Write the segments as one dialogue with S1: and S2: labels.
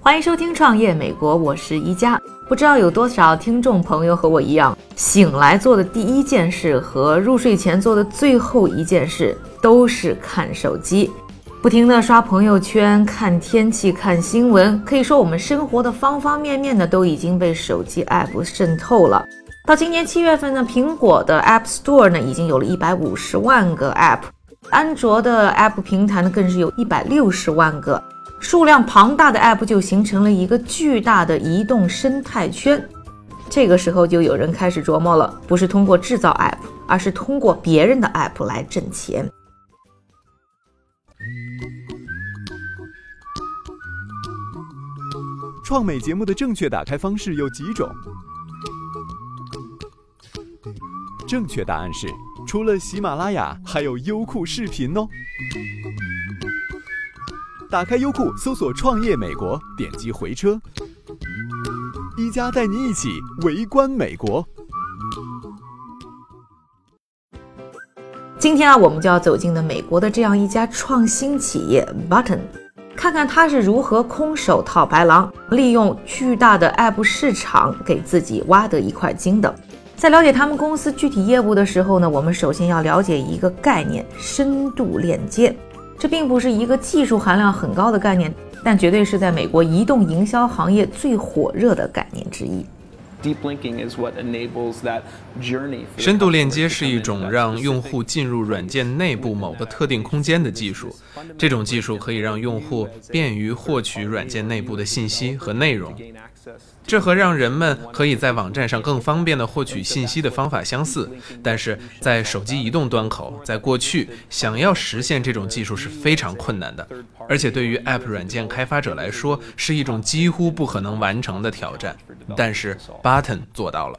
S1: 欢迎收听《创业美国》，我是宜家。不知道有多少听众朋友和我一样，醒来做的第一件事和入睡前做的最后一件事都是看手机，不停的刷朋友圈、看天气、看新闻。可以说，我们生活的方方面面呢，都已经被手机 App 渗透了。到今年七月份呢，苹果的 App Store 呢，已经有了一百五十万个 App，安卓的 App 平台呢，更是有一百六十万个。数量庞大的 App 就形成了一个巨大的移动生态圈。这个时候，就有人开始琢磨了：不是通过制造 App，而是通过别人的 App 来挣钱。
S2: 创美节目的正确打开方式有几种？正确答案是，除了喜马拉雅，还有优酷视频哦。打开优酷，搜索“创业美国”，点击回车。一加带你一起围观美国。
S1: 今天啊，我们就要走进的美国的这样一家创新企业 Button，看看它是如何空手套白狼，利用巨大的 App 市场给自己挖得一块金的。在了解他们公司具体业务的时候呢，我们首先要了解一个概念：深度链接。这并不是一个技术含量很高的概念，但绝对是在美国移动营销行业最火热的概念之一。
S3: 深度链接是一种让用户进入软件内部某个特定空间的技术，这种技术可以让用户便于获取软件内部的信息和内容。这和让人们可以在网站上更方便地获取信息的方法相似，但是在手机移动端口，在过去想要实现这种技术是非常困难的，而且对于 App 软件开发者来说是一种几乎不可能完成的挑战。但是 Button 做到了。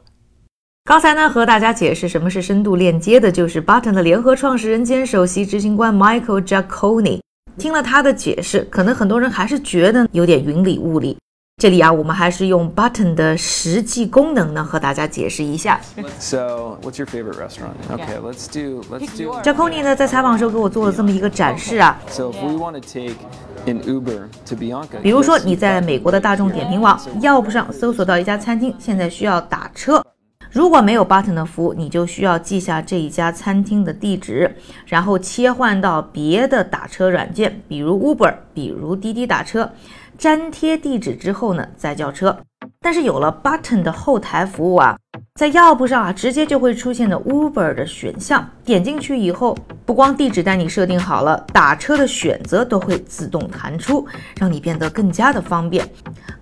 S1: 刚才呢和大家解释什么是深度链接的，就是 Button 的联合创始人兼首席执行官 Michael Giacconi。听了他的解释，可能很多人还是觉得有点云里雾里。这里啊，我们还是用 Button 的实际功能呢，和大家解释一下。
S4: So, what's your favorite restaurant? Okay, let's do let's do.
S1: Jaconi 呢，在采访时候给我做了这么一个展示啊。
S4: So, if we want to take
S1: 比如说你在美国的大众点评网 Yelp 上搜索到一家餐厅，现在需要打车。如果没有 Button 的服务，你就需要记下这一家餐厅的地址，然后切换到别的打车软件，比如 Uber，比如滴滴打车。粘贴地址之后呢，再叫车。但是有了 Button 的后台服务啊，在 Yelp 上啊，直接就会出现的 Uber 的选项。点进去以后，不光地址带你设定好了，打车的选择都会自动弹出，让你变得更加的方便。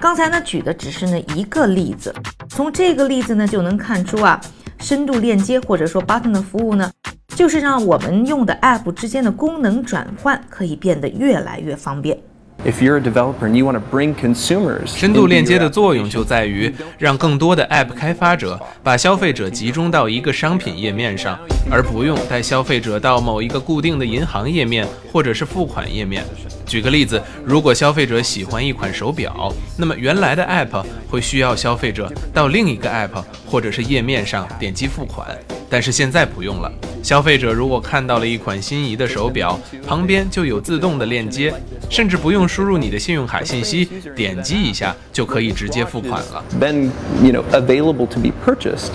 S1: 刚才呢举的只是呢一个例子，从这个例子呢就能看出啊，深度链接或者说 Button 的服务呢，就是让我们用的 App 之间的功能转换可以变得越来越方便。
S4: If you're a developer and you want to bring consumers，
S3: 深度链接的作用就在于让更多的 App 开发者把消费者集中到一个商品页面上，而不用带消费者到某一个固定的银行页面或者是付款页面。举个例子，如果消费者喜欢一款手表，那么原来的 App 会需要消费者到另一个 App 或者是页面上点击付款。但是现在不用了，消费者如果看到了一款心仪的手表，旁边就有自动的链接，甚至不用输入你的信用卡信息，点击一下就可以直接付款了。
S4: Then you know available to be purchased。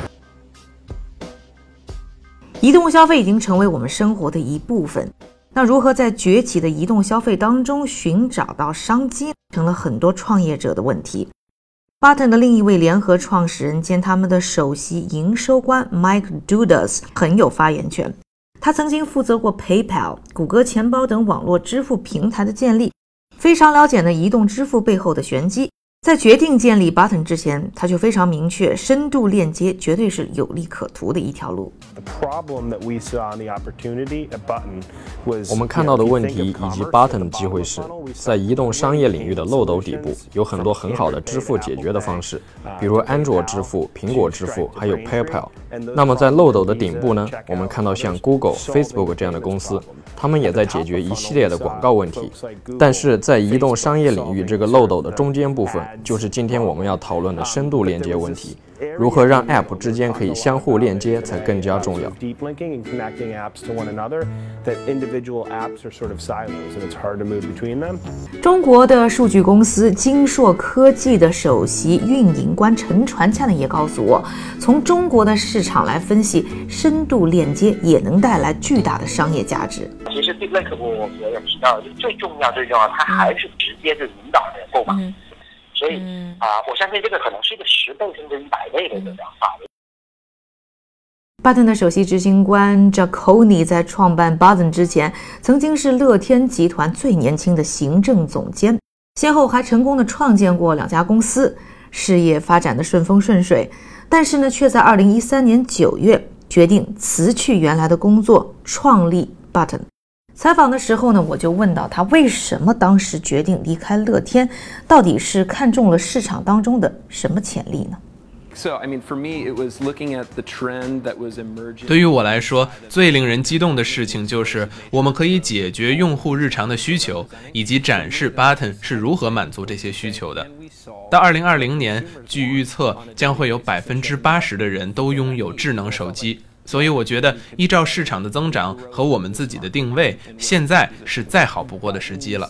S1: 移动消费已经成为我们生活的一部分。那如何在崛起的移动消费当中寻找到商机，成了很多创业者的问题。Button 的另一位联合创始人兼他们的首席营收官 Mike Dudas 很有发言权。他曾经负责过 PayPal、谷歌钱包等网络支付平台的建立，非常了解呢移动支付背后的玄机。在决定建立 Button 之前，他就非常明确，深度链接绝对是有利可图的一条路。
S5: 我们看到的问题以及 Button 的机会是在移动商业领域的漏斗底部有很多很好的支付解决的方式，比如安卓支付、苹果支付，还有 PayPal。那么在漏斗的顶部呢，我们看到像 Google、Facebook 这样的公司，他们也在解决一系列的广告问题。但是在移动商业领域这个漏斗的中间部分，就是今天我们要讨论的深度连接问题。如何让 App 之间可以相互链接才更加重要。
S1: 中国的数据公司金硕科技的首席运营官陈传灿呢也告诉我，从中国的市场来分析，深度链接也能带来巨大的商业价值。
S6: 其实 Deep Link 我我也提到，最重要最重要，它还是直接就引导人购买。所以啊，我相信这个可能是一个十倍甚至一百倍的这样法律。
S1: Button 的首席执行官 Jaconi 在创办 Button 之前，曾经是乐天集团最年轻的行政总监，先后还成功的创建过两家公司，事业发展的顺风顺水。但是呢，却在二零一三年九月决定辞去原来的工作，创立 Button。采访的时候呢，我就问到他为什么当时决定离开乐天，到底是看中了市场当中的什么潜力呢
S4: ？So I mean, for me, it was looking at the trend that was emerging.
S3: 对于我来说，最令人激动的事情就是我们可以解决用户日常的需求，以及展示 Button 是如何满足这些需求的。到二零二零年，据预测将会有百分之八十的人都拥有智能手机。所以我觉得，依照市场的增长和我们自己的定位，现在是再好不过的时机了。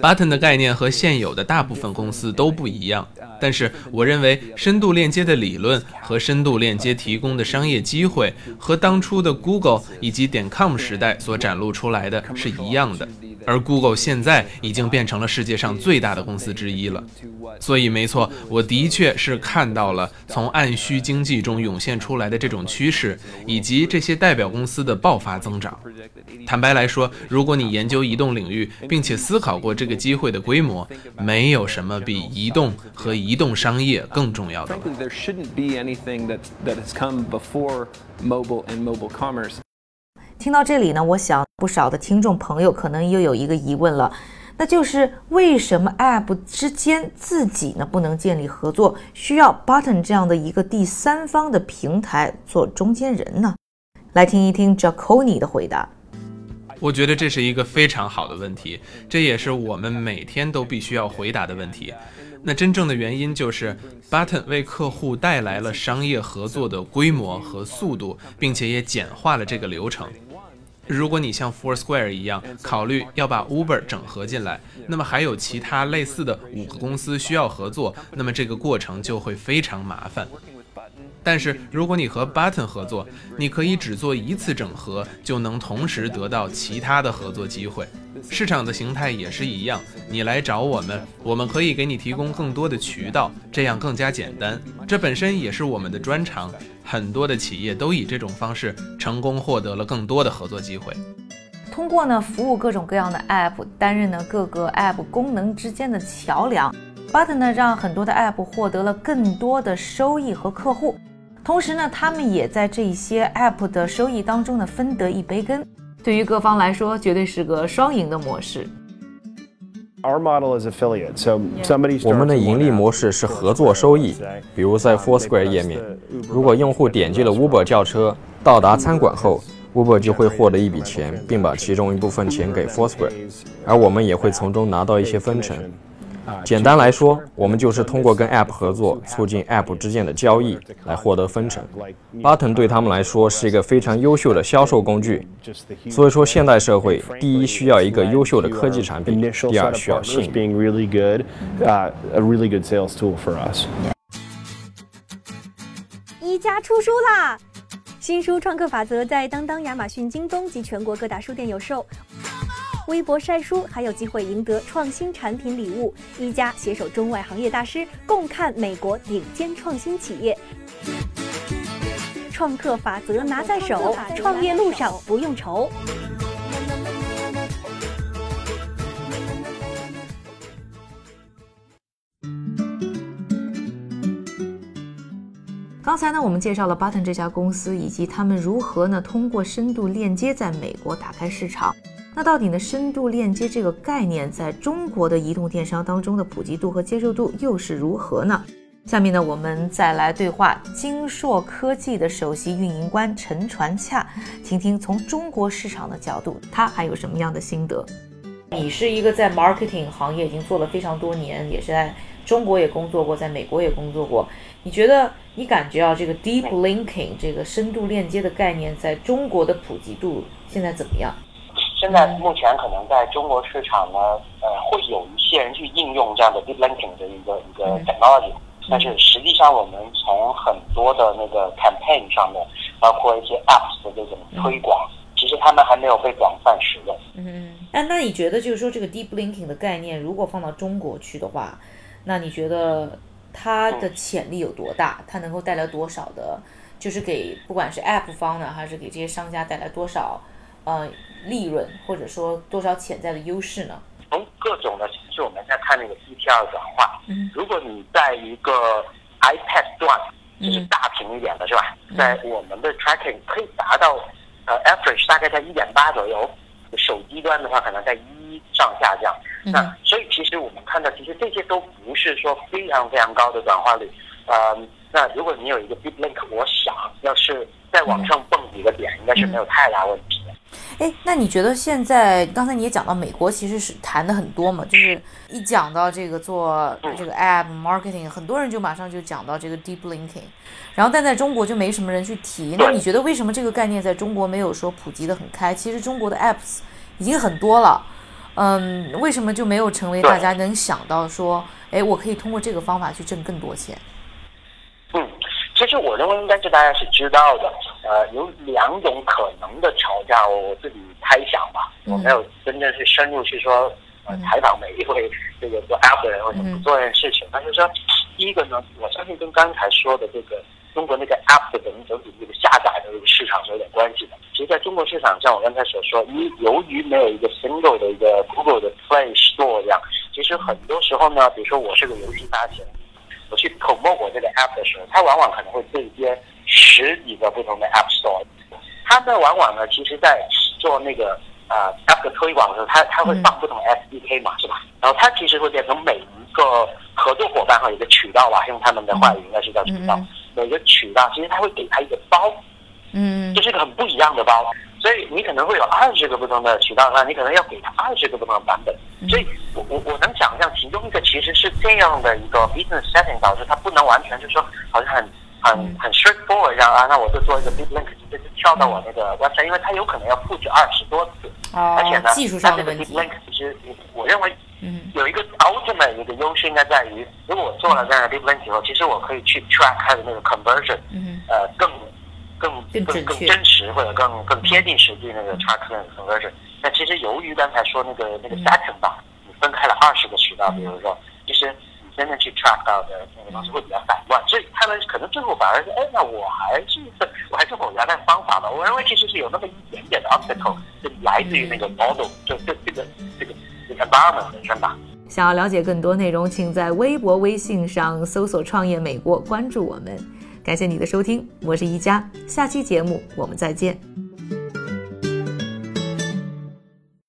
S3: Button 的概念和现有的大部分公司都不一样，但是我认为深度链接的理论和深度链接提供的商业机会，和当初的 Google 以及点 com 时代所展露出来的是一样的。而 Google 现在已经变成了世界上最大的公司之一了，所以没错，我的确是看到了从按需经济中涌现出来的这种趋势，以及这些代表公司的爆发增长。坦白来说，如果你研究移动领域，并且思考过这个机会的规模，没有什么比移动和移动商业更重要的了。
S1: 听到这里呢，我想不少的听众朋友可能又有一个疑问了，那就是为什么 App 之间自己呢不能建立合作，需要 Button 这样的一个第三方的平台做中间人呢？来听一听 Jaconi 的回答。
S3: 我觉得这是一个非常好的问题，这也是我们每天都必须要回答的问题。那真正的原因就是 Button 为客户带来了商业合作的规模和速度，并且也简化了这个流程。如果你像 Foursquare 一样考虑要把 Uber 整合进来，那么还有其他类似的五个公司需要合作，那么这个过程就会非常麻烦。但是如果你和 Button 合作，你可以只做一次整合，就能同时得到其他的合作机会。市场的形态也是一样，你来找我们，我们可以给你提供更多的渠道，这样更加简单。这本身也是我们的专长。很多的企业都以这种方式成功获得了更多的合作机会。
S1: 通过呢服务各种各样的 App，担任呢各个 App 功能之间的桥梁，Button 呢让很多的 App 获得了更多的收益和客户。同时呢，他们也在这些 App 的收益当中呢分得一杯羹。对于各方来说，绝对是个双赢的模式。
S5: 我们的盈利模式是合作收益。比如在 Foursquare 页面，如果用户点击了 Uber 轿车，到达餐馆后，Uber 就会获得一笔钱，并把其中一部分钱给 Foursquare，而我们也会从中拿到一些分成。简单来说，我们就是通过跟 App 合作，促进 App 之间的交易，来获得分成。Button 对他们来说是一个非常优秀的销售工具。所以说，现代社会，第一需要一个优秀的科技产品，第二需要信。
S7: 一家出书啦！新书《创客法则》在当当、亚马逊、京东及全国各大书店有售。微博晒书还有机会赢得创新产品礼物，一家携手中外行业大师共看美国顶尖创新企业。创客法则拿在手，创业路上不用愁。
S1: 刚才呢我们介绍了 button 这家公司，以及他们如何呢通过深度链接在美国打开市场。那到底呢，深度链接这个概念在中国的移动电商当中的普及度和接受度又是如何呢？下面呢，我们再来对话金硕科技的首席运营官陈传洽，听听从中国市场的角度，他还有什么样的心得。你是一个在 marketing 行业已经做了非常多年，也是在中国也工作过，在美国也工作过。你觉得你感觉啊，这个 deep linking 这个深度链接的概念在中国的普及度现在怎么样？
S6: 现在目前可能在中国市场呢，呃，会有一些人去应用这样的 deep linking 的一个一个 technology，但是实际上我们从很多的那个 campaign 上面，包括一些 apps 的这种推广。其实他们还没有被广泛使用。
S1: 嗯，哎，那你觉得就是说这个 deep linking 的概念，如果放到中国去的话，那你觉得它的潜力有多大？它能够带来多少的，就是给不管是 app 方呢，还是给这些商家带来多少呃利润，或者说多少潜在的优势呢？
S6: 从各种的，其实我们在看那个 CTR 转化。嗯，如果你在一个 iPad 段，就是大屏一点的是吧？在我们的 tracking 可以达到。呃，average 大概在一点八左右，手机端的话可能在一上下这样。那所以其实我们看到，其实这些都不是说非常非常高的转化率。呃，那如果你有一个 big link，我想要是再往上蹦几个点，应该是没有太大问题。
S1: 哎，那你觉得现在刚才你也讲到美国其实是谈的很多嘛，就是一讲到这个做这个 app marketing，很多人就马上就讲到这个 deep linking，然后但在中国就没什么人去提。那你觉得为什么这个概念在中国没有说普及的很开？其实中国的 apps 已经很多了，嗯，为什么就没有成为大家能想到说，哎，我可以通过这个方法去挣更多钱？
S6: 嗯。其实我认为应该是大家是知道的，呃，有两种可能的吵架，我我自己猜想吧，我没有真正去深入去说，呃，采访每一位这个做 app 的人或者不做这件事情。但是说，第一个呢，我相信跟刚才说的这个中国那个 app 的整整体这个下载的这个市场是有点关系的。其实在中国市场，像我刚才所说，一由于没有一个 single 的一个 Google 的 Play Store 这样，其实很多时候呢，比如说我是个游戏发行。我去 promote 我这个 app 的时候，它往往可能会对接十几个不同的 app store。他们，往往呢，其实在做那个呃 app 的推广的时候，他他会放不同 SDK 嘛，是吧？然后它其实会变成每一个合作伙伴和一个渠道吧，用他们的话语应该是叫渠道。每个渠道其实他会给他一个包，嗯，这是一个很不一样的包。所以你可能会有二十个不同的渠道，那你可能要给他二十个不同的版本。所以我我我能想象其中一个其实是这样的一个 business setting 导致它不能完全就是说好像很很很 straightforward 这样啊，那我就做一个 big link 直接就跳到我那个 website，因为它有可能要复制二十多次，而且呢，它这个 big link 其实我认为嗯。有一个 ultimate 一个优势应该在于，如果我做了这样的 big link 以后，其实我可以去 track 它的那个 conversion，呃更。更更更真实或者更更贴近实际那个 track conversion。那其实由于刚才说那个那个 setting 吧，你分开了二十个渠道，比如说，其实你真正去 track 到的那个东西会比较散乱，所以他们可能最后反而是，哎，那我还是我还是我原来方法吧。我认为其实是有那么一点点的 obstacle 是来自于那个 model，就这这个这个这个 environment 本身吧。
S1: 想要了解更多内容，请在微博、微信上搜索“创业美国”，关注我们。感谢你的收听，我是一佳，下期节目我们再见。